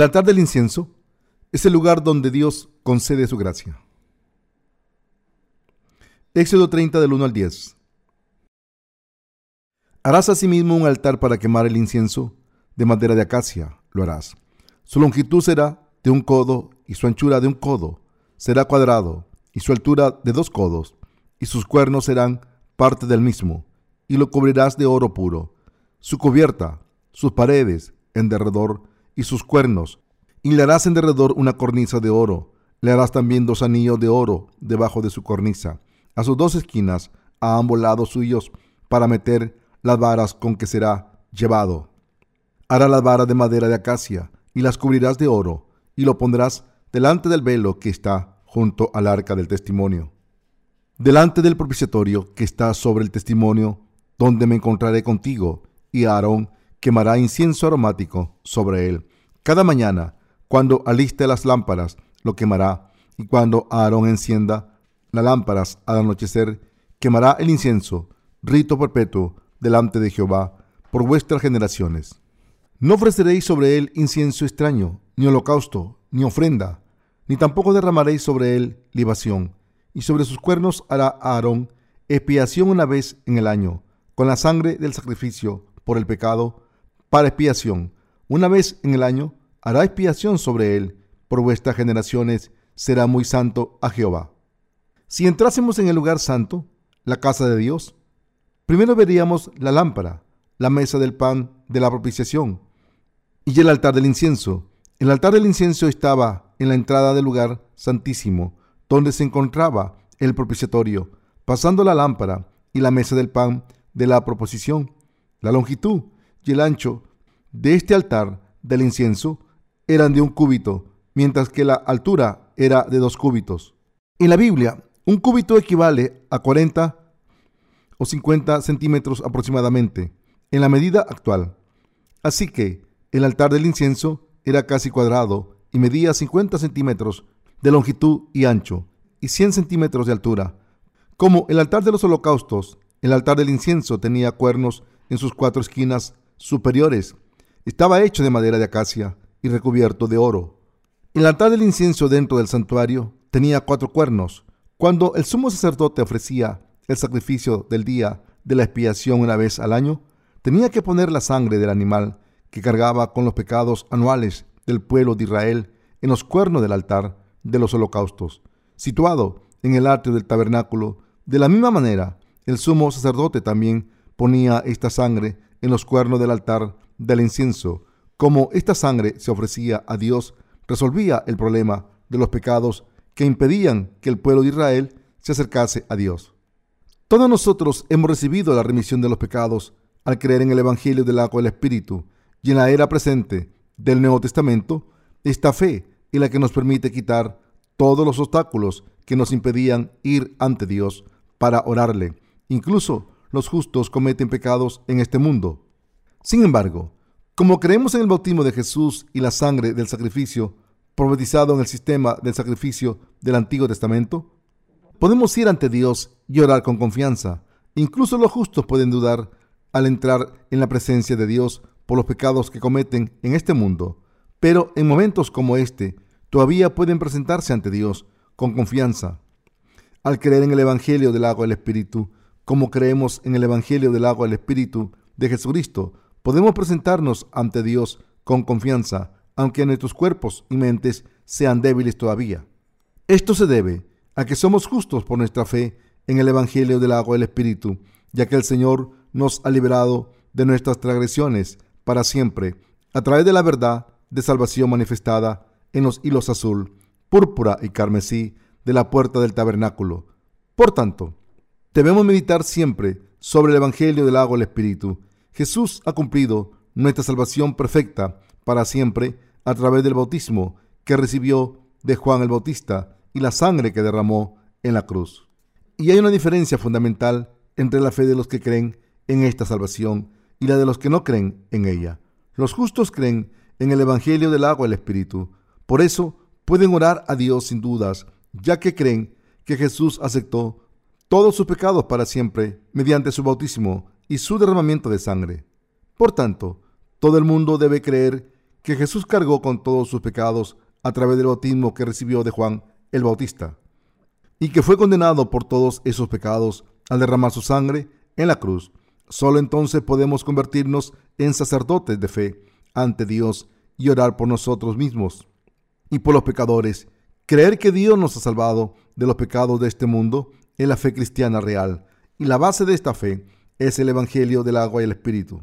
El altar del incienso es el lugar donde Dios concede su gracia. Éxodo 30 del 1 al 10. Harás asimismo un altar para quemar el incienso de madera de acacia, lo harás. Su longitud será de un codo y su anchura de un codo. Será cuadrado y su altura de dos codos y sus cuernos serán parte del mismo y lo cubrirás de oro puro. Su cubierta, sus paredes, en derredor y sus cuernos. Y le harás en derredor una cornisa de oro. Le harás también dos anillos de oro debajo de su cornisa, a sus dos esquinas, a ambos lados suyos, para meter las varas con que será llevado. Hará las varas de madera de acacia, y las cubrirás de oro, y lo pondrás delante del velo que está junto al arca del testimonio. Delante del propiciatorio que está sobre el testimonio, donde me encontraré contigo, y Aarón quemará incienso aromático sobre él. Cada mañana, cuando aliste las lámparas, lo quemará, y cuando Aarón encienda las lámparas al anochecer, quemará el incienso, rito perpetuo, delante de Jehová, por vuestras generaciones. No ofreceréis sobre él incienso extraño, ni holocausto, ni ofrenda, ni tampoco derramaréis sobre él libación, y sobre sus cuernos hará Aarón expiación una vez en el año, con la sangre del sacrificio por el pecado, para expiación. Una vez en el año hará expiación sobre él, por vuestras generaciones será muy santo a Jehová. Si entrásemos en el lugar santo, la casa de Dios, primero veríamos la lámpara, la mesa del pan de la propiciación y el altar del incienso. El altar del incienso estaba en la entrada del lugar santísimo, donde se encontraba el propiciatorio, pasando la lámpara y la mesa del pan de la proposición. La longitud y el ancho de este altar del incienso eran de un cúbito, mientras que la altura era de dos cúbitos. En la Biblia, un cúbito equivale a 40 o 50 centímetros aproximadamente, en la medida actual. Así que el altar del incienso era casi cuadrado y medía 50 centímetros de longitud y ancho y 100 centímetros de altura. Como el altar de los holocaustos, el altar del incienso tenía cuernos en sus cuatro esquinas superiores. Estaba hecho de madera de acacia y recubierto de oro. El altar del incienso dentro del santuario tenía cuatro cuernos. Cuando el sumo sacerdote ofrecía el sacrificio del día de la expiación una vez al año, tenía que poner la sangre del animal que cargaba con los pecados anuales del pueblo de Israel en los cuernos del altar de los holocaustos, situado en el atrio del tabernáculo. De la misma manera, el sumo sacerdote también ponía esta sangre en los cuernos del altar del incienso. Como esta sangre se ofrecía a Dios, resolvía el problema de los pecados que impedían que el pueblo de Israel se acercase a Dios. Todos nosotros hemos recibido la remisión de los pecados al creer en el Evangelio del agua del Espíritu y en la era presente del Nuevo Testamento, esta fe es la que nos permite quitar todos los obstáculos que nos impedían ir ante Dios para orarle. Incluso los justos cometen pecados en este mundo. Sin embargo, como creemos en el bautismo de Jesús y la sangre del sacrificio profetizado en el sistema del sacrificio del Antiguo Testamento, podemos ir ante Dios y orar con confianza. Incluso los justos pueden dudar al entrar en la presencia de Dios por los pecados que cometen en este mundo, pero en momentos como este todavía pueden presentarse ante Dios con confianza. Al creer en el Evangelio del agua del Espíritu, como creemos en el Evangelio del agua del Espíritu de Jesucristo, podemos presentarnos ante Dios con confianza, aunque nuestros cuerpos y mentes sean débiles todavía. Esto se debe a que somos justos por nuestra fe en el Evangelio del agua del Espíritu, ya que el Señor nos ha liberado de nuestras transgresiones para siempre, a través de la verdad de salvación manifestada en los hilos azul, púrpura y carmesí de la puerta del tabernáculo. Por tanto, debemos meditar siempre sobre el Evangelio del agua del Espíritu. Jesús ha cumplido nuestra salvación perfecta para siempre a través del bautismo que recibió de Juan el Bautista y la sangre que derramó en la cruz. Y hay una diferencia fundamental entre la fe de los que creen en esta salvación y la de los que no creen en ella. Los justos creen en el Evangelio del agua y el Espíritu. Por eso pueden orar a Dios sin dudas, ya que creen que Jesús aceptó todos sus pecados para siempre mediante su bautismo y su derramamiento de sangre. Por tanto, todo el mundo debe creer que Jesús cargó con todos sus pecados a través del bautismo que recibió de Juan el Bautista y que fue condenado por todos esos pecados al derramar su sangre en la cruz. Solo entonces podemos convertirnos en sacerdotes de fe ante Dios y orar por nosotros mismos y por los pecadores. Creer que Dios nos ha salvado de los pecados de este mundo es la fe cristiana real y la base de esta fe es el Evangelio del agua y el Espíritu.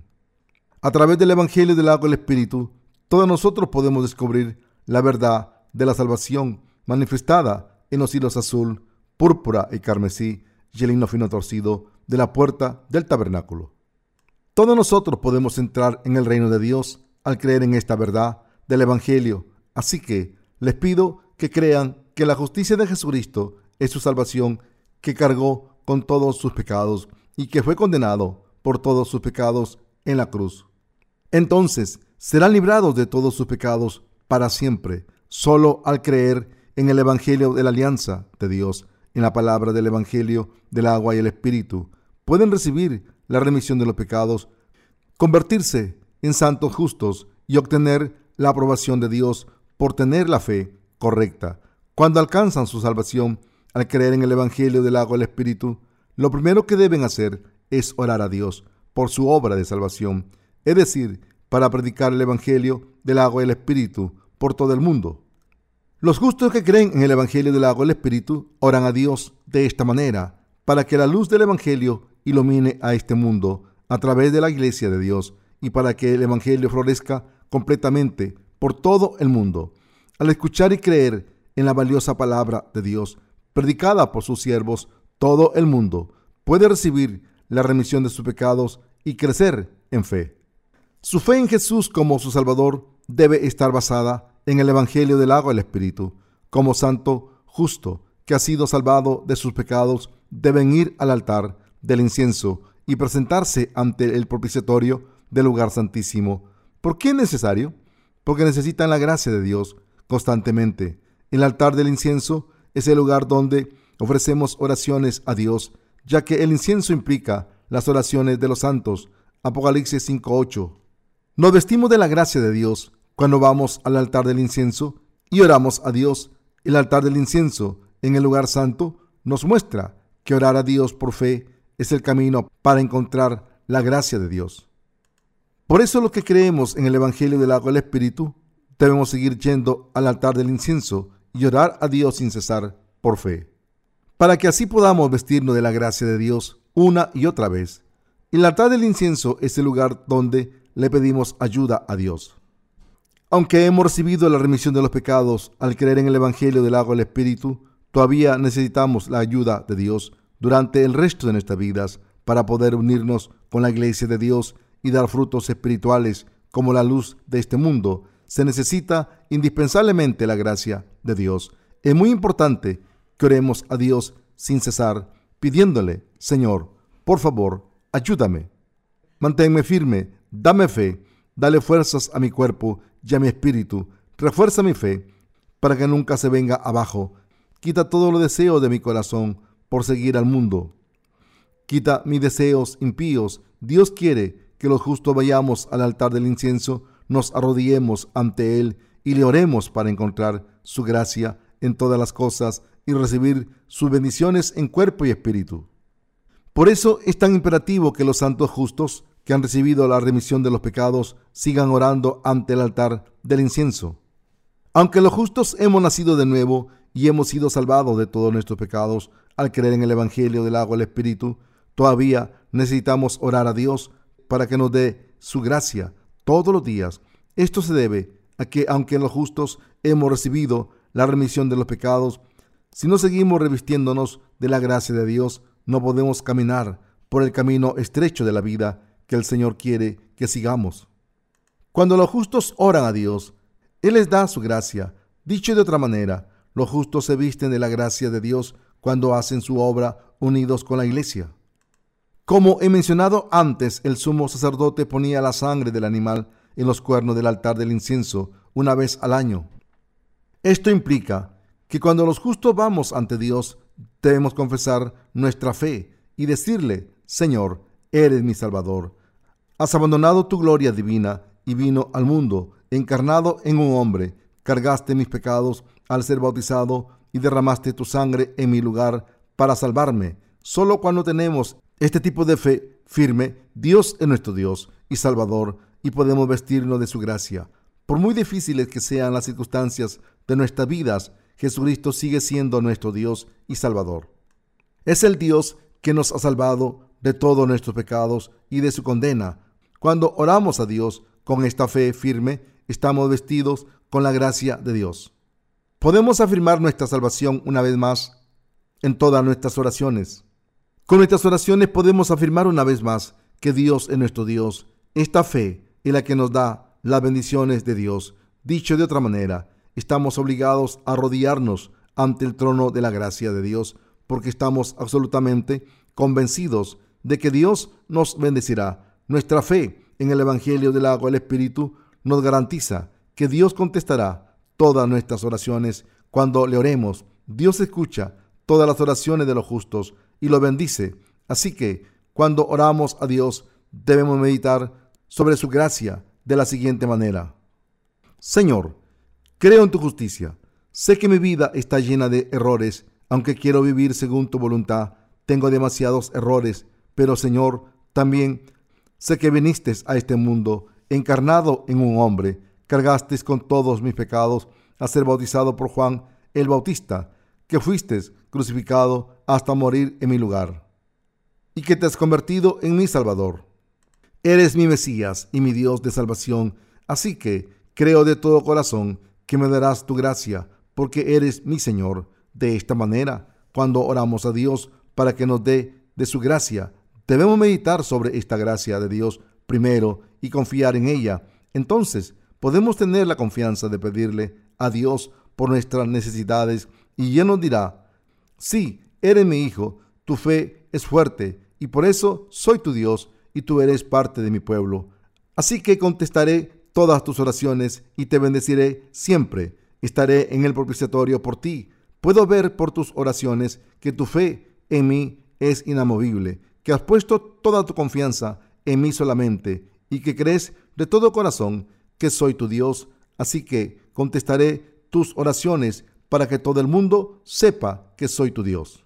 A través del Evangelio del agua y el Espíritu, todos nosotros podemos descubrir la verdad de la salvación manifestada en los hilos azul, púrpura y carmesí y el hino fino torcido de la puerta del tabernáculo. Todos nosotros podemos entrar en el reino de Dios al creer en esta verdad del Evangelio. Así que les pido que crean que la justicia de Jesucristo es su salvación, que cargó con todos sus pecados y que fue condenado por todos sus pecados en la cruz. Entonces serán librados de todos sus pecados para siempre, solo al creer en el Evangelio de la alianza de Dios, en la palabra del Evangelio del agua y el Espíritu. Pueden recibir la remisión de los pecados, convertirse en santos justos y obtener la aprobación de Dios por tener la fe correcta. Cuando alcanzan su salvación al creer en el Evangelio del agua y el Espíritu, lo primero que deben hacer es orar a Dios por su obra de salvación, es decir, para predicar el Evangelio del agua y el Espíritu por todo el mundo. Los justos que creen en el Evangelio del agua y el Espíritu oran a Dios de esta manera, para que la luz del Evangelio ilumine a este mundo a través de la iglesia de Dios y para que el Evangelio florezca completamente por todo el mundo. Al escuchar y creer en la valiosa palabra de Dios, predicada por sus siervos, todo el mundo puede recibir la remisión de sus pecados y crecer en fe. Su fe en Jesús como su Salvador debe estar basada en el Evangelio del agua y el Espíritu. Como santo justo que ha sido salvado de sus pecados, deben ir al altar del incienso y presentarse ante el propiciatorio del lugar santísimo. ¿Por qué es necesario? Porque necesitan la gracia de Dios constantemente. El altar del incienso es el lugar donde ofrecemos oraciones a Dios, ya que el incienso implica las oraciones de los santos. Apocalipsis 5.8. Nos vestimos de la gracia de Dios cuando vamos al altar del incienso y oramos a Dios. El altar del incienso en el lugar santo nos muestra que orar a Dios por fe es el camino para encontrar la gracia de Dios. Por eso los que creemos en el Evangelio del agua del Espíritu debemos seguir yendo al altar del incienso y orar a Dios sin cesar por fe, para que así podamos vestirnos de la gracia de Dios una y otra vez. El altar del incienso es el lugar donde le pedimos ayuda a Dios. Aunque hemos recibido la remisión de los pecados al creer en el Evangelio del agua del Espíritu, todavía necesitamos la ayuda de Dios durante el resto de nuestras vidas para poder unirnos con la iglesia de Dios y dar frutos espirituales como la luz de este mundo. Se necesita indispensablemente la gracia de Dios. Es muy importante que oremos a Dios sin cesar, pidiéndole, Señor, por favor, ayúdame. Manténme firme, dame fe, dale fuerzas a mi cuerpo y a mi espíritu. Refuerza mi fe para que nunca se venga abajo. Quita todo los deseos de mi corazón por seguir al mundo. Quita mis deseos impíos. Dios quiere que los justos vayamos al altar del incienso, nos arrodillemos ante Él y le oremos para encontrar su gracia en todas las cosas y recibir sus bendiciones en cuerpo y espíritu. Por eso es tan imperativo que los santos justos que han recibido la remisión de los pecados sigan orando ante el altar del incienso. Aunque los justos hemos nacido de nuevo y hemos sido salvados de todos nuestros pecados al creer en el Evangelio del agua y el Espíritu, todavía necesitamos orar a Dios para que nos dé su gracia todos los días. Esto se debe a que aunque los justos hemos recibido la remisión de los pecados, si no seguimos revistiéndonos de la gracia de Dios, no podemos caminar por el camino estrecho de la vida que el Señor quiere que sigamos. Cuando los justos oran a Dios, Él les da su gracia. Dicho de otra manera, los justos se visten de la gracia de Dios cuando hacen su obra unidos con la iglesia. Como he mencionado antes, el sumo sacerdote ponía la sangre del animal en los cuernos del altar del incienso una vez al año. Esto implica que cuando los justos vamos ante Dios, debemos confesar nuestra fe y decirle, Señor, eres mi Salvador. Has abandonado tu gloria divina y vino al mundo encarnado en un hombre, cargaste mis pecados al ser bautizado y derramaste tu sangre en mi lugar para salvarme. Solo cuando tenemos este tipo de fe firme, Dios es nuestro Dios y Salvador y podemos vestirnos de su gracia. Por muy difíciles que sean las circunstancias de nuestras vidas, Jesucristo sigue siendo nuestro Dios y Salvador. Es el Dios que nos ha salvado de todos nuestros pecados y de su condena. Cuando oramos a Dios con esta fe firme, estamos vestidos con la gracia de Dios. Podemos afirmar nuestra salvación una vez más en todas nuestras oraciones. Con nuestras oraciones podemos afirmar una vez más que Dios es nuestro Dios. Esta fe es la que nos da las bendiciones de Dios. Dicho de otra manera, estamos obligados a arrodillarnos ante el trono de la gracia de Dios porque estamos absolutamente convencidos de que Dios nos bendecirá. Nuestra fe en el Evangelio del agua del Espíritu nos garantiza que Dios contestará todas nuestras oraciones cuando le oremos. Dios escucha todas las oraciones de los justos y lo bendice. Así que cuando oramos a Dios debemos meditar sobre su gracia de la siguiente manera. Señor, creo en tu justicia. Sé que mi vida está llena de errores, aunque quiero vivir según tu voluntad. Tengo demasiados errores, pero Señor, también sé que viniste a este mundo encarnado en un hombre, cargaste con todos mis pecados a ser bautizado por Juan el Bautista, que fuiste crucificado hasta morir en mi lugar, y que te has convertido en mi Salvador. Eres mi Mesías y mi Dios de salvación, así que creo de todo corazón que me darás tu gracia, porque eres mi Señor. De esta manera, cuando oramos a Dios para que nos dé de su gracia, debemos meditar sobre esta gracia de Dios primero y confiar en ella. Entonces podemos tener la confianza de pedirle a Dios por nuestras necesidades y Él nos dirá, sí, eres mi hijo, tu fe es fuerte y por eso soy tu Dios y tú eres parte de mi pueblo. Así que contestaré todas tus oraciones y te bendeciré siempre. Estaré en el propiciatorio por ti. Puedo ver por tus oraciones que tu fe en mí es inamovible, que has puesto toda tu confianza en mí solamente y que crees de todo corazón que soy tu Dios. Así que contestaré tus oraciones para que todo el mundo sepa que soy tu Dios.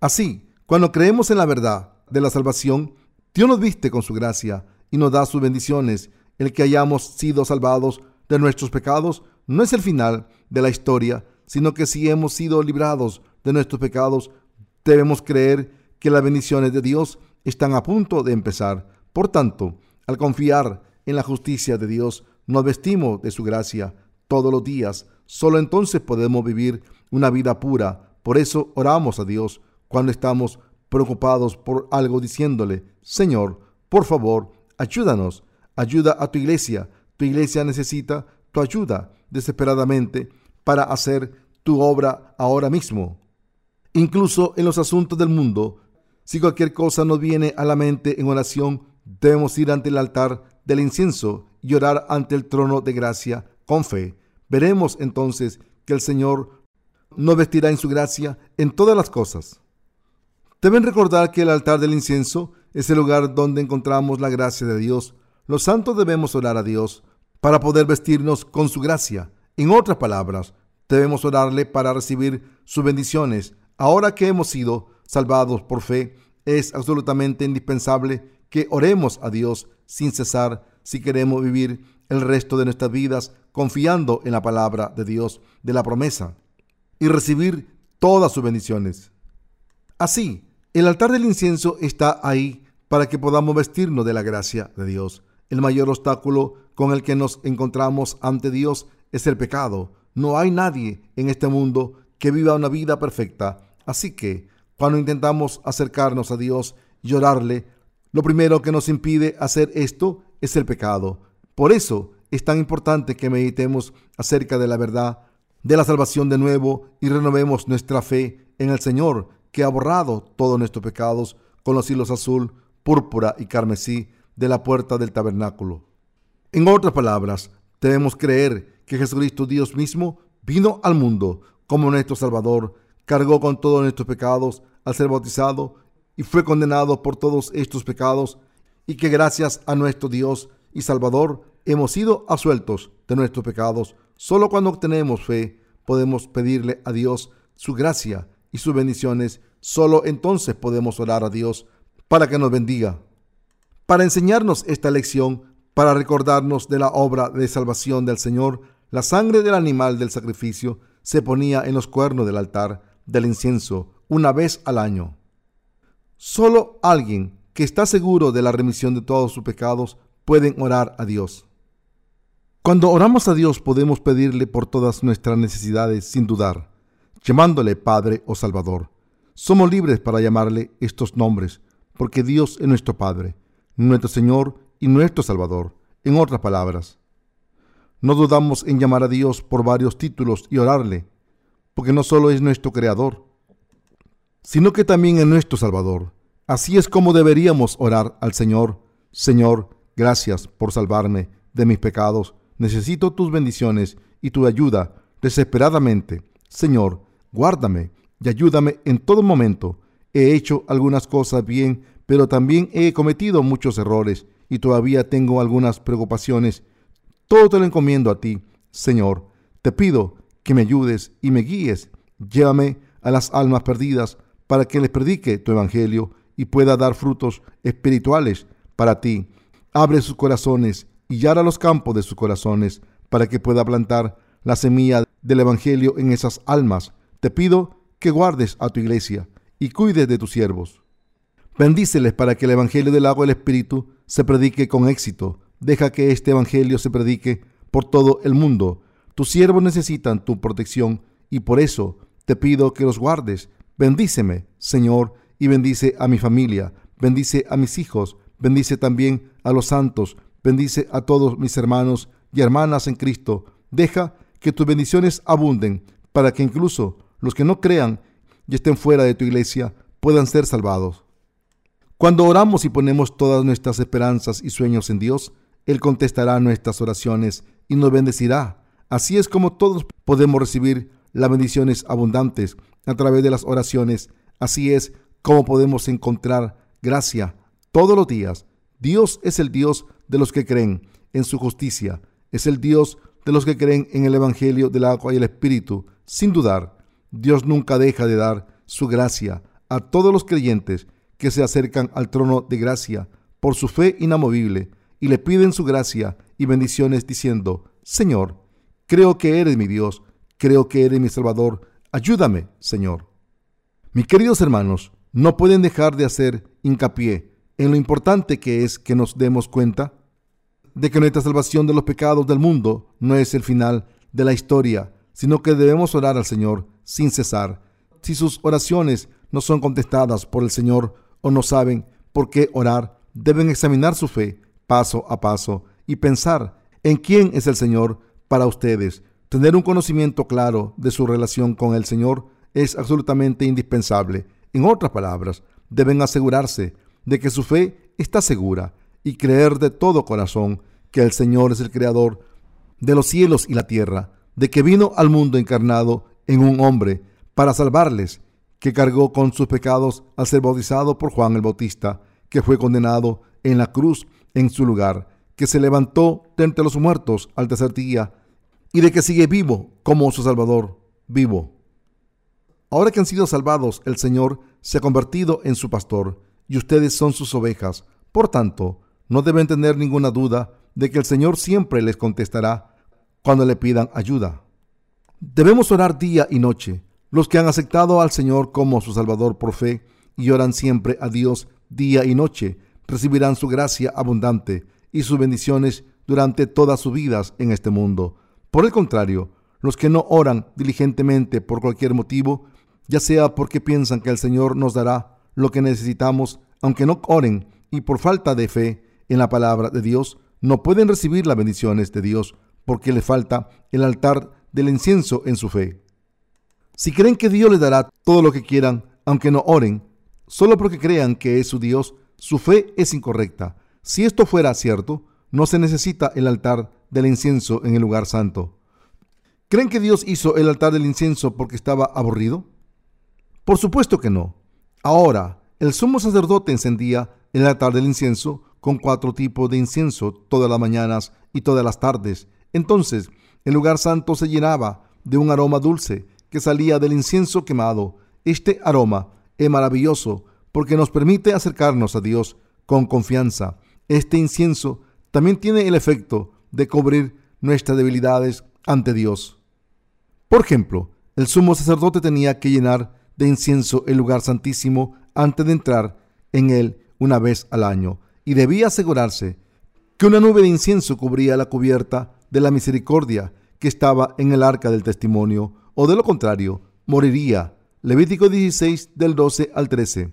Así, cuando creemos en la verdad de la salvación, Dios nos viste con su gracia y nos da sus bendiciones. El que hayamos sido salvados de nuestros pecados no es el final de la historia, sino que si hemos sido librados de nuestros pecados, debemos creer que las bendiciones de Dios están a punto de empezar. Por tanto, al confiar en la justicia de Dios, nos vestimos de su gracia todos los días Solo entonces podemos vivir una vida pura. Por eso oramos a Dios cuando estamos preocupados por algo diciéndole, Señor, por favor, ayúdanos, ayuda a tu iglesia. Tu iglesia necesita tu ayuda desesperadamente para hacer tu obra ahora mismo. Incluso en los asuntos del mundo, si cualquier cosa nos viene a la mente en oración, debemos ir ante el altar del incienso y orar ante el trono de gracia con fe. Veremos entonces que el Señor nos vestirá en su gracia en todas las cosas. Deben recordar que el altar del incienso es el lugar donde encontramos la gracia de Dios. Los santos debemos orar a Dios para poder vestirnos con su gracia. En otras palabras, debemos orarle para recibir sus bendiciones. Ahora que hemos sido salvados por fe, es absolutamente indispensable que oremos a Dios sin cesar si queremos vivir el resto de nuestras vidas confiando en la palabra de Dios, de la promesa, y recibir todas sus bendiciones. Así, el altar del incienso está ahí para que podamos vestirnos de la gracia de Dios. El mayor obstáculo con el que nos encontramos ante Dios es el pecado. No hay nadie en este mundo que viva una vida perfecta. Así que, cuando intentamos acercarnos a Dios y orarle, lo primero que nos impide hacer esto es el pecado. Por eso es tan importante que meditemos acerca de la verdad de la salvación de nuevo y renovemos nuestra fe en el Señor que ha borrado todos nuestros pecados con los hilos azul, púrpura y carmesí de la puerta del tabernáculo. En otras palabras, debemos creer que Jesucristo Dios mismo vino al mundo como nuestro Salvador, cargó con todos nuestros pecados al ser bautizado y fue condenado por todos estos pecados y que gracias a nuestro Dios y Salvador hemos sido asueltos de nuestros pecados. Solo cuando obtenemos fe podemos pedirle a Dios su gracia y sus bendiciones. Solo entonces podemos orar a Dios para que nos bendiga. Para enseñarnos esta lección, para recordarnos de la obra de salvación del Señor, la sangre del animal del sacrificio se ponía en los cuernos del altar del incienso una vez al año. Solo alguien que está seguro de la remisión de todos sus pecados pueden orar a Dios. Cuando oramos a Dios podemos pedirle por todas nuestras necesidades sin dudar, llamándole Padre o Salvador. Somos libres para llamarle estos nombres, porque Dios es nuestro Padre, nuestro Señor y nuestro Salvador. En otras palabras, no dudamos en llamar a Dios por varios títulos y orarle, porque no solo es nuestro Creador, sino que también es nuestro Salvador. Así es como deberíamos orar al Señor. Señor, gracias por salvarme de mis pecados Necesito tus bendiciones y tu ayuda desesperadamente. Señor, guárdame y ayúdame en todo momento. He hecho algunas cosas bien, pero también he cometido muchos errores y todavía tengo algunas preocupaciones. Todo te lo encomiendo a ti, Señor. Te pido que me ayudes y me guíes. Llévame a las almas perdidas para que les predique tu evangelio y pueda dar frutos espirituales para ti. Abre sus corazones y yara los campos de sus corazones para que pueda plantar la semilla del Evangelio en esas almas. Te pido que guardes a tu iglesia y cuides de tus siervos. Bendíceles para que el Evangelio del agua del Espíritu se predique con éxito. Deja que este Evangelio se predique por todo el mundo. Tus siervos necesitan tu protección y por eso te pido que los guardes. Bendíceme, Señor, y bendice a mi familia, bendice a mis hijos, bendice también a los santos, Bendice a todos mis hermanos y hermanas en Cristo. Deja que tus bendiciones abunden para que incluso los que no crean y estén fuera de tu iglesia puedan ser salvados. Cuando oramos y ponemos todas nuestras esperanzas y sueños en Dios, Él contestará nuestras oraciones y nos bendecirá. Así es como todos podemos recibir las bendiciones abundantes a través de las oraciones. Así es como podemos encontrar gracia todos los días. Dios es el Dios de los que creen en su justicia, es el Dios de los que creen en el Evangelio del agua y el Espíritu. Sin dudar, Dios nunca deja de dar su gracia a todos los creyentes que se acercan al trono de gracia por su fe inamovible y le piden su gracia y bendiciones diciendo, Señor, creo que eres mi Dios, creo que eres mi Salvador, ayúdame, Señor. Mis queridos hermanos, no pueden dejar de hacer hincapié en lo importante que es que nos demos cuenta de que nuestra salvación de los pecados del mundo no es el final de la historia, sino que debemos orar al Señor sin cesar. Si sus oraciones no son contestadas por el Señor o no saben por qué orar, deben examinar su fe paso a paso y pensar en quién es el Señor para ustedes. Tener un conocimiento claro de su relación con el Señor es absolutamente indispensable. En otras palabras, deben asegurarse de que su fe está segura y creer de todo corazón que el Señor es el creador de los cielos y la tierra, de que vino al mundo encarnado en un hombre para salvarles, que cargó con sus pecados al ser bautizado por Juan el Bautista, que fue condenado en la cruz en su lugar, que se levantó de entre los muertos al tercer día y de que sigue vivo como su Salvador, vivo. Ahora que han sido salvados, el Señor se ha convertido en su pastor y ustedes son sus ovejas. Por tanto, no deben tener ninguna duda de que el Señor siempre les contestará cuando le pidan ayuda. Debemos orar día y noche. Los que han aceptado al Señor como su Salvador por fe y oran siempre a Dios día y noche, recibirán su gracia abundante y sus bendiciones durante todas sus vidas en este mundo. Por el contrario, los que no oran diligentemente por cualquier motivo, ya sea porque piensan que el Señor nos dará lo que necesitamos, aunque no oren y por falta de fe en la palabra de Dios, no pueden recibir las bendiciones de Dios porque les falta el altar del incienso en su fe. Si creen que Dios les dará todo lo que quieran, aunque no oren, solo porque crean que es su Dios, su fe es incorrecta. Si esto fuera cierto, no se necesita el altar del incienso en el lugar santo. ¿Creen que Dios hizo el altar del incienso porque estaba aburrido? Por supuesto que no. Ahora, el sumo sacerdote encendía el altar del incienso con cuatro tipos de incienso todas las mañanas y todas las tardes. Entonces el lugar santo se llenaba de un aroma dulce que salía del incienso quemado. Este aroma es maravilloso porque nos permite acercarnos a Dios con confianza. Este incienso también tiene el efecto de cubrir nuestras debilidades ante Dios. Por ejemplo, el sumo sacerdote tenía que llenar de incienso el lugar santísimo antes de entrar en él una vez al año y debía asegurarse que una nube de incienso cubría la cubierta de la misericordia que estaba en el arca del testimonio, o de lo contrario, moriría. Levítico 16 del 12 al 13.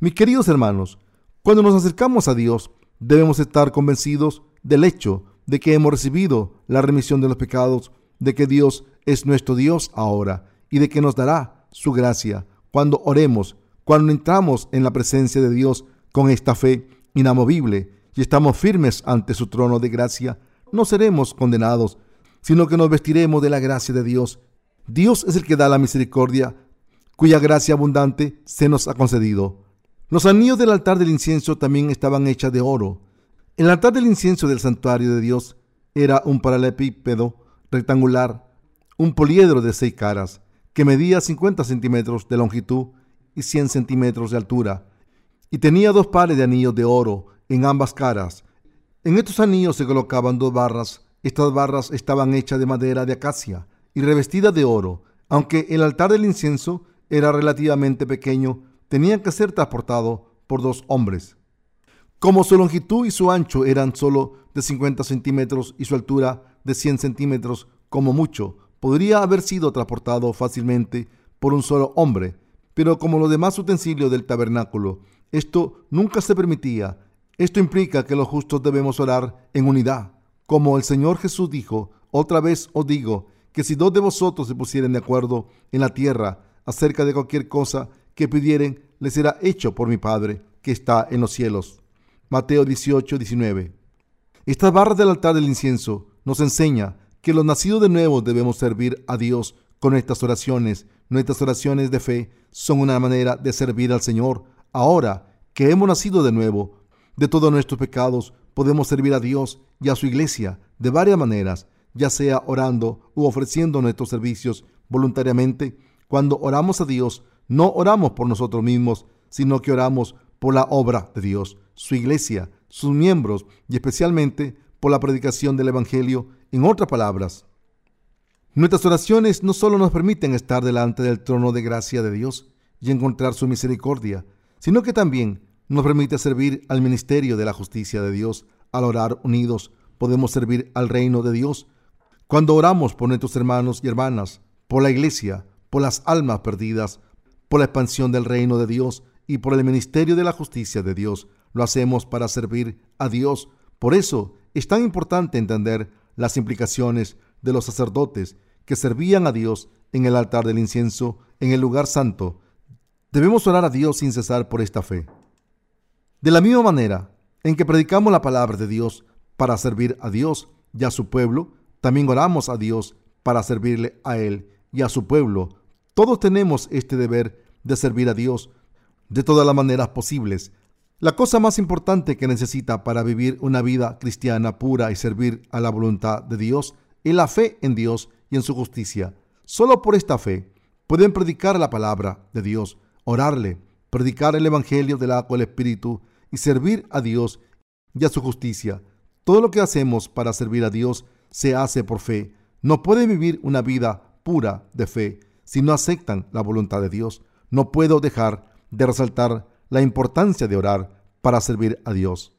Mis queridos hermanos, cuando nos acercamos a Dios, debemos estar convencidos del hecho de que hemos recibido la remisión de los pecados, de que Dios es nuestro Dios ahora y de que nos dará su gracia cuando oremos, cuando entramos en la presencia de Dios con esta fe inamovible y estamos firmes ante su trono de gracia, no seremos condenados, sino que nos vestiremos de la gracia de Dios. Dios es el que da la misericordia, cuya gracia abundante se nos ha concedido. Los anillos del altar del incienso también estaban hechas de oro. El altar del incienso del santuario de Dios era un paralelepípedo rectangular, un poliedro de seis caras, que medía 50 centímetros de longitud y 100 centímetros de altura, y tenía dos pares de anillos de oro en ambas caras. En estos anillos se colocaban dos barras. Estas barras estaban hechas de madera de acacia y revestidas de oro. Aunque el altar del incienso era relativamente pequeño, tenía que ser transportado por dos hombres. Como su longitud y su ancho eran solo de 50 centímetros y su altura de 100 centímetros, como mucho, podría haber sido transportado fácilmente por un solo hombre, pero como los demás utensilios del tabernáculo, esto nunca se permitía. Esto implica que los justos debemos orar en unidad. Como el Señor Jesús dijo, otra vez os digo, que si dos de vosotros se pusieren de acuerdo en la tierra acerca de cualquier cosa que pidieren, les será hecho por mi Padre que está en los cielos. Mateo 18, 19. Estas barras del altar del incienso nos enseña que los nacidos de nuevo debemos servir a Dios con nuestras oraciones. Nuestras oraciones de fe son una manera de servir al Señor. Ahora que hemos nacido de nuevo, de todos nuestros pecados, podemos servir a Dios y a su iglesia de varias maneras, ya sea orando u ofreciendo nuestros servicios voluntariamente. Cuando oramos a Dios, no oramos por nosotros mismos, sino que oramos por la obra de Dios, su iglesia, sus miembros y especialmente por la predicación del Evangelio en otras palabras, nuestras oraciones no solo nos permiten estar delante del trono de gracia de Dios y encontrar su misericordia, sino que también nos permite servir al ministerio de la justicia de Dios. Al orar unidos, podemos servir al reino de Dios. Cuando oramos por nuestros hermanos y hermanas, por la iglesia, por las almas perdidas, por la expansión del reino de Dios y por el ministerio de la justicia de Dios, lo hacemos para servir a Dios. Por eso es tan importante entender las implicaciones de los sacerdotes que servían a Dios en el altar del incienso, en el lugar santo. Debemos orar a Dios sin cesar por esta fe. De la misma manera en que predicamos la palabra de Dios para servir a Dios y a su pueblo, también oramos a Dios para servirle a Él y a su pueblo. Todos tenemos este deber de servir a Dios de todas las maneras posibles, la cosa más importante que necesita para vivir una vida cristiana pura y servir a la voluntad de Dios es la fe en Dios y en su justicia. Solo por esta fe pueden predicar la palabra de Dios, orarle, predicar el Evangelio del agua del Espíritu y servir a Dios y a su justicia. Todo lo que hacemos para servir a Dios se hace por fe. No pueden vivir una vida pura de fe si no aceptan la voluntad de Dios. No puedo dejar de resaltar la importancia de orar para servir a Dios.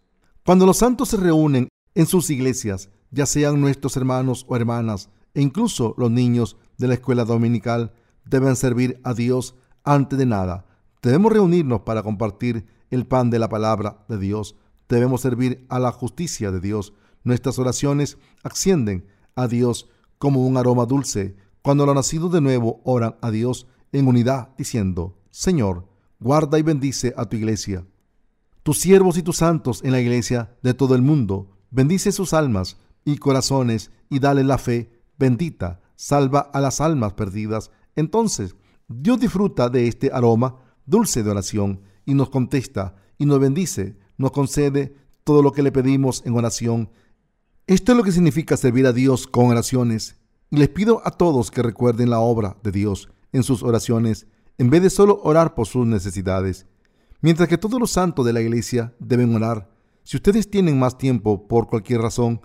Cuando los santos se reúnen en sus iglesias, ya sean nuestros hermanos o hermanas, e incluso los niños de la escuela dominical, deben servir a Dios antes de nada. Debemos reunirnos para compartir el pan de la palabra de Dios. Debemos servir a la justicia de Dios. Nuestras oraciones ascienden a Dios como un aroma dulce cuando los nacidos de nuevo oran a Dios en unidad diciendo, Señor, guarda y bendice a tu iglesia. Tus siervos y tus santos en la iglesia de todo el mundo, bendice sus almas y corazones y dale la fe bendita, salva a las almas perdidas. Entonces, Dios disfruta de este aroma dulce de oración y nos contesta y nos bendice, nos concede todo lo que le pedimos en oración. Esto es lo que significa servir a Dios con oraciones. Y les pido a todos que recuerden la obra de Dios en sus oraciones, en vez de solo orar por sus necesidades. Mientras que todos los santos de la iglesia deben orar, si ustedes tienen más tiempo por cualquier razón,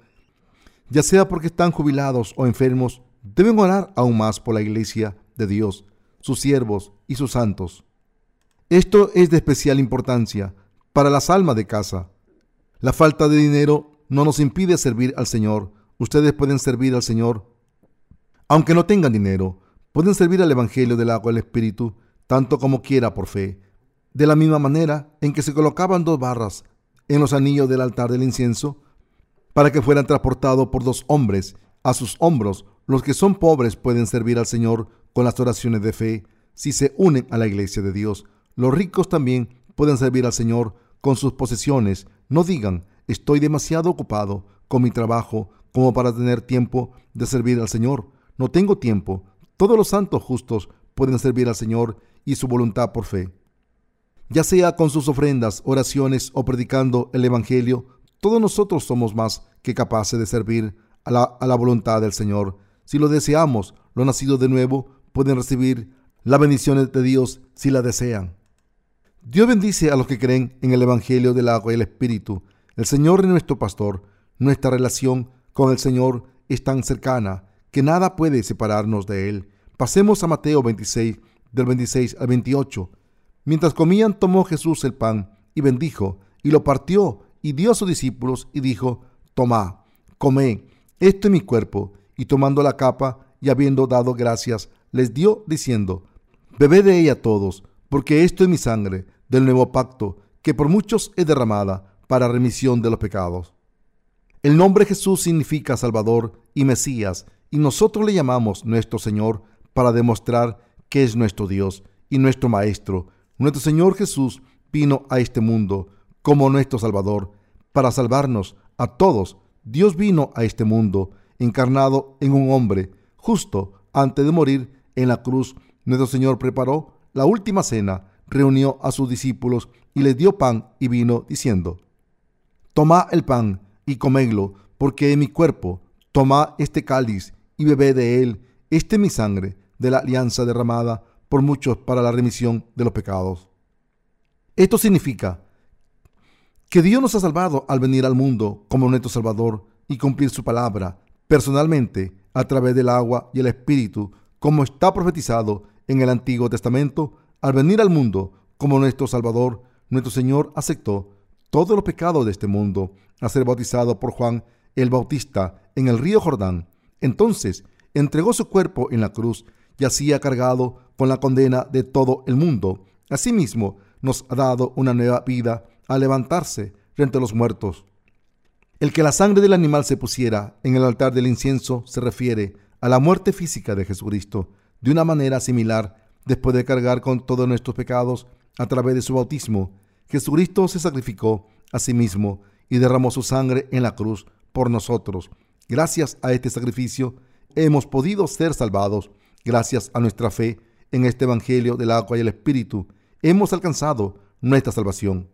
ya sea porque están jubilados o enfermos, deben orar aún más por la iglesia de Dios, sus siervos y sus santos. Esto es de especial importancia para las almas de casa. La falta de dinero no nos impide servir al Señor. Ustedes pueden servir al Señor aunque no tengan dinero. Pueden servir al Evangelio del agua del Espíritu tanto como quiera por fe. De la misma manera en que se colocaban dos barras en los anillos del altar del incienso, para que fueran transportados por dos hombres a sus hombros. Los que son pobres pueden servir al Señor con las oraciones de fe si se unen a la iglesia de Dios. Los ricos también pueden servir al Señor con sus posesiones. No digan, estoy demasiado ocupado con mi trabajo como para tener tiempo de servir al Señor. No tengo tiempo. Todos los santos justos pueden servir al Señor y su voluntad por fe. Ya sea con sus ofrendas, oraciones o predicando el Evangelio, todos nosotros somos más que capaces de servir a la, voluntad del Señor. Si lo deseamos, los nacidos de nuevo pueden recibir las bendiciones de Dios si la desean. Dios bendice a los que creen en el Evangelio del agua y el Espíritu. El Señor es nuestro pastor. Nuestra relación con el Señor es tan cercana que nada puede separarnos de Él. Pasemos a Mateo 26, del 26 al 28. Mientras comían, tomó Jesús el pan y bendijo, y lo partió y dio a sus discípulos y dijo, Tomad, comed, esto es mi cuerpo. Y tomando la capa y habiendo dado gracias, les dio diciendo, Bebed de ella todos, porque esto es mi sangre del nuevo pacto, que por muchos es derramada para remisión de los pecados. El nombre Jesús significa Salvador y Mesías, y nosotros le llamamos nuestro Señor para demostrar que es nuestro Dios y nuestro Maestro. Nuestro Señor Jesús vino a este mundo como nuestro Salvador, para salvarnos a todos. Dios vino a este mundo encarnado en un hombre. Justo antes de morir en la cruz, nuestro Señor preparó la última cena, reunió a sus discípulos y les dio pan y vino, diciendo, Toma el pan y comedlo, porque es mi cuerpo. Toma este cáliz y bebé de él. Este es mi sangre de la alianza derramada por muchos para la remisión de los pecados. Esto significa que Dios nos ha salvado al venir al mundo como nuestro Salvador y cumplir su palabra personalmente a través del agua y el Espíritu, como está profetizado en el Antiguo Testamento, al venir al mundo como nuestro Salvador, nuestro Señor aceptó todos los pecados de este mundo, a ser bautizado por Juan el Bautista en el río Jordán. Entonces entregó su cuerpo en la cruz y así ha cargado con la condena de todo el mundo. Asimismo, nos ha dado una nueva vida a levantarse frente a los muertos. El que la sangre del animal se pusiera en el altar del incienso se refiere a la muerte física de Jesucristo. De una manera similar, después de cargar con todos nuestros pecados a través de su bautismo, Jesucristo se sacrificó a sí mismo y derramó su sangre en la cruz por nosotros. Gracias a este sacrificio hemos podido ser salvados. Gracias a nuestra fe en este Evangelio del agua y el Espíritu, hemos alcanzado nuestra salvación.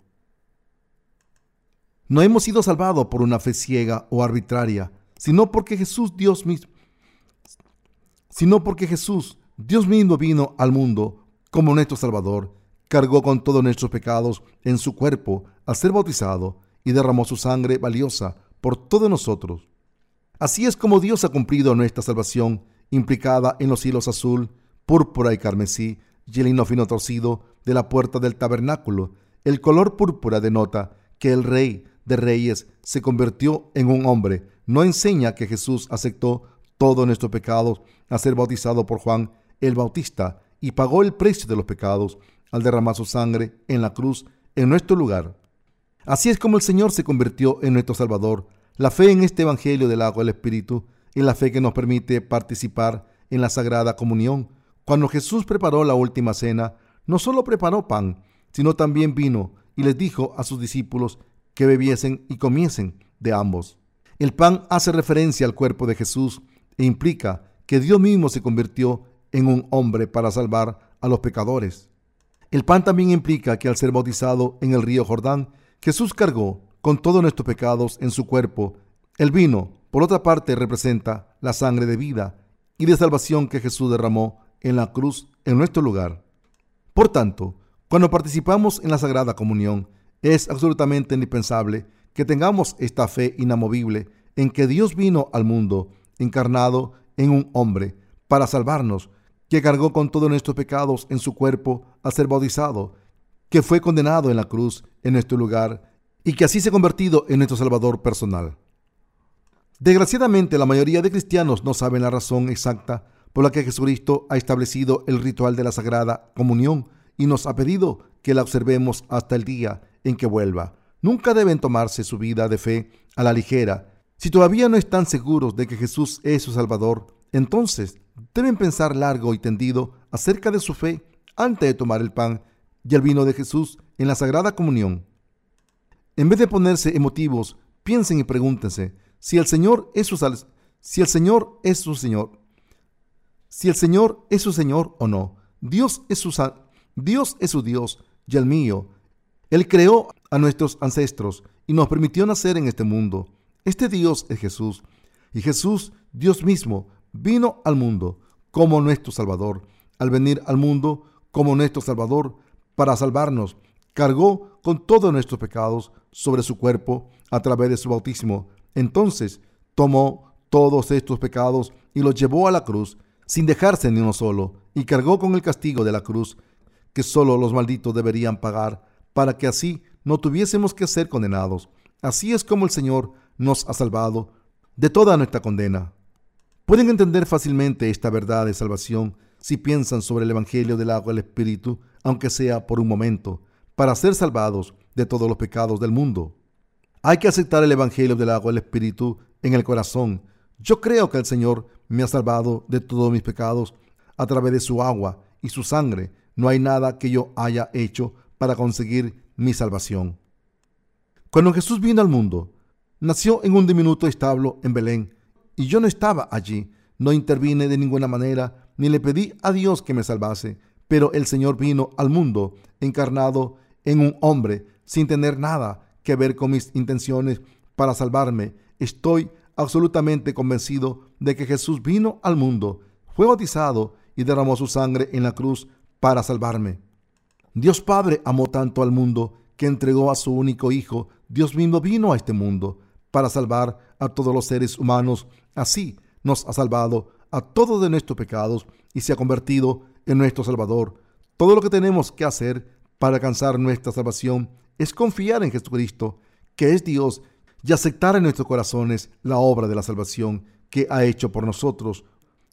No hemos sido salvados por una fe ciega o arbitraria, sino porque Jesús Dios mismo, sino porque Jesús Dios mismo vino al mundo como nuestro Salvador, cargó con todos nuestros pecados en su cuerpo al ser bautizado y derramó su sangre valiosa por todos nosotros. Así es como Dios ha cumplido nuestra salvación, implicada en los hilos azul, púrpura y carmesí y el hino fino torcido de la puerta del tabernáculo. El color púrpura denota que el rey de reyes se convirtió en un hombre. No enseña que Jesús aceptó todos nuestros pecados a ser bautizado por Juan el Bautista y pagó el precio de los pecados al derramar su sangre en la cruz en nuestro lugar. Así es como el Señor se convirtió en nuestro Salvador. La fe en este Evangelio del agua del Espíritu es la fe que nos permite participar en la Sagrada Comunión. Cuando Jesús preparó la última cena, no solo preparó pan, sino también vino y les dijo a sus discípulos que bebiesen y comiesen de ambos. El pan hace referencia al cuerpo de Jesús e implica que Dios mismo se convirtió en un hombre para salvar a los pecadores. El pan también implica que al ser bautizado en el río Jordán, Jesús cargó con todos nuestros pecados en su cuerpo. El vino, por otra parte, representa la sangre de vida y de salvación que Jesús derramó en la cruz en nuestro lugar. Por tanto, cuando participamos en la Sagrada Comunión, es absolutamente indispensable que tengamos esta fe inamovible en que Dios vino al mundo encarnado en un hombre para salvarnos, que cargó con todos nuestros pecados en su cuerpo a ser bautizado, que fue condenado en la cruz en nuestro lugar y que así se ha convertido en nuestro Salvador personal. Desgraciadamente, la mayoría de cristianos no saben la razón exacta por la que Jesucristo ha establecido el ritual de la Sagrada Comunión y nos ha pedido que la observemos hasta el día en que vuelva. Nunca deben tomarse su vida de fe a la ligera. Si todavía no están seguros de que Jesús es su Salvador, entonces deben pensar largo y tendido acerca de su fe antes de tomar el pan y el vino de Jesús en la Sagrada Comunión. En vez de ponerse emotivos, piensen y pregúntense si el Señor es su si el Señor es su Señor, si el Señor es su Señor o no. Dios es su Dios es su Dios y el mío. Él creó a nuestros ancestros y nos permitió nacer en este mundo. Este Dios es Jesús. Y Jesús, Dios mismo, vino al mundo como nuestro Salvador. Al venir al mundo como nuestro Salvador para salvarnos, cargó con todos nuestros pecados sobre su cuerpo a través de su bautismo. Entonces tomó todos estos pecados y los llevó a la cruz sin dejarse ni uno solo, y cargó con el castigo de la cruz que solo los malditos deberían pagar, para que así no tuviésemos que ser condenados. Así es como el Señor nos ha salvado de toda nuestra condena. Pueden entender fácilmente esta verdad de salvación si piensan sobre el Evangelio del agua del Espíritu, aunque sea por un momento, para ser salvados de todos los pecados del mundo. Hay que aceptar el Evangelio del agua del Espíritu en el corazón. Yo creo que el Señor me ha salvado de todos mis pecados a través de su agua y su sangre. No hay nada que yo haya hecho para conseguir mi salvación. Cuando Jesús vino al mundo, nació en un diminuto establo en Belén, y yo no estaba allí, no intervine de ninguna manera, ni le pedí a Dios que me salvase, pero el Señor vino al mundo encarnado en un hombre, sin tener nada que ver con mis intenciones para salvarme. Estoy absolutamente convencido de que Jesús vino al mundo, fue bautizado y derramó su sangre en la cruz para salvarme. Dios Padre amó tanto al mundo que entregó a su único Hijo. Dios mismo vino a este mundo para salvar a todos los seres humanos. Así nos ha salvado a todos de nuestros pecados y se ha convertido en nuestro Salvador. Todo lo que tenemos que hacer para alcanzar nuestra salvación es confiar en Jesucristo, que es Dios, y aceptar en nuestros corazones la obra de la salvación que ha hecho por nosotros.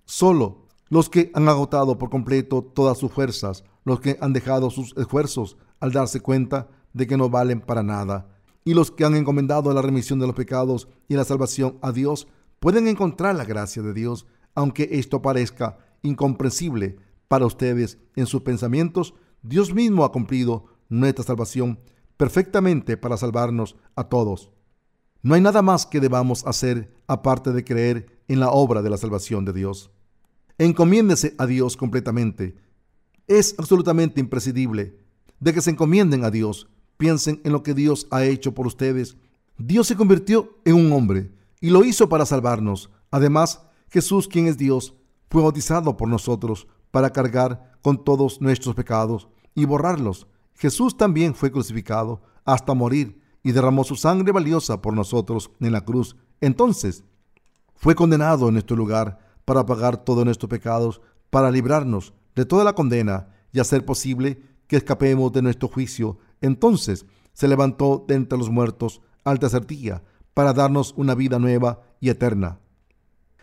Solo los que han agotado por completo todas sus fuerzas los que han dejado sus esfuerzos al darse cuenta de que no valen para nada, y los que han encomendado la remisión de los pecados y la salvación a Dios, pueden encontrar la gracia de Dios, aunque esto parezca incomprensible para ustedes en sus pensamientos, Dios mismo ha cumplido nuestra salvación perfectamente para salvarnos a todos. No hay nada más que debamos hacer aparte de creer en la obra de la salvación de Dios. Encomiéndese a Dios completamente es absolutamente imprescindible de que se encomienden a Dios, piensen en lo que Dios ha hecho por ustedes. Dios se convirtió en un hombre y lo hizo para salvarnos. Además, Jesús, quien es Dios, fue bautizado por nosotros para cargar con todos nuestros pecados y borrarlos. Jesús también fue crucificado hasta morir y derramó su sangre valiosa por nosotros en la cruz. Entonces, fue condenado en nuestro lugar para pagar todos nuestros pecados, para librarnos de toda la condena y hacer posible que escapemos de nuestro juicio. Entonces se levantó de entre los muertos al tercer día para darnos una vida nueva y eterna.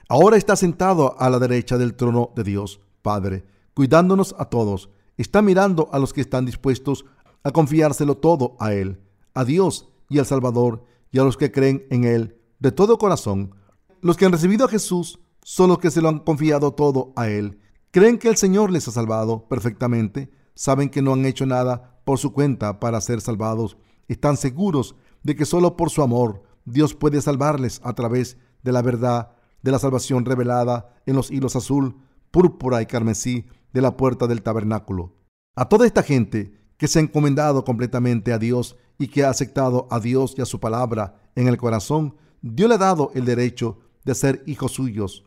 Ahora está sentado a la derecha del trono de Dios, Padre, cuidándonos a todos. Está mirando a los que están dispuestos a confiárselo todo a Él, a Dios y al Salvador, y a los que creen en Él de todo corazón. Los que han recibido a Jesús son los que se lo han confiado todo a Él Creen que el Señor les ha salvado perfectamente, saben que no han hecho nada por su cuenta para ser salvados, están seguros de que solo por su amor Dios puede salvarles a través de la verdad de la salvación revelada en los hilos azul, púrpura y carmesí de la puerta del tabernáculo. A toda esta gente que se ha encomendado completamente a Dios y que ha aceptado a Dios y a su palabra en el corazón, Dios le ha dado el derecho de ser hijos suyos.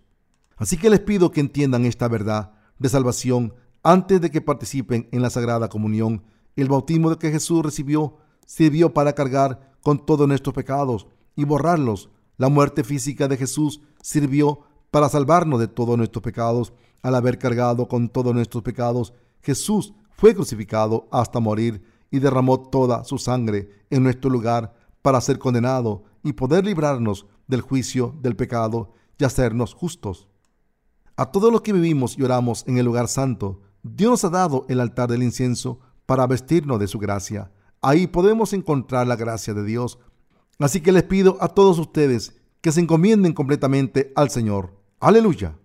Así que les pido que entiendan esta verdad de salvación antes de que participen en la Sagrada Comunión. El bautismo que Jesús recibió sirvió para cargar con todos nuestros pecados y borrarlos. La muerte física de Jesús sirvió para salvarnos de todos nuestros pecados. Al haber cargado con todos nuestros pecados, Jesús fue crucificado hasta morir y derramó toda su sangre en nuestro lugar para ser condenado y poder librarnos del juicio del pecado y hacernos justos. A todos los que vivimos y oramos en el lugar santo, Dios ha dado el altar del incienso para vestirnos de su gracia. Ahí podemos encontrar la gracia de Dios. Así que les pido a todos ustedes que se encomienden completamente al Señor. Aleluya.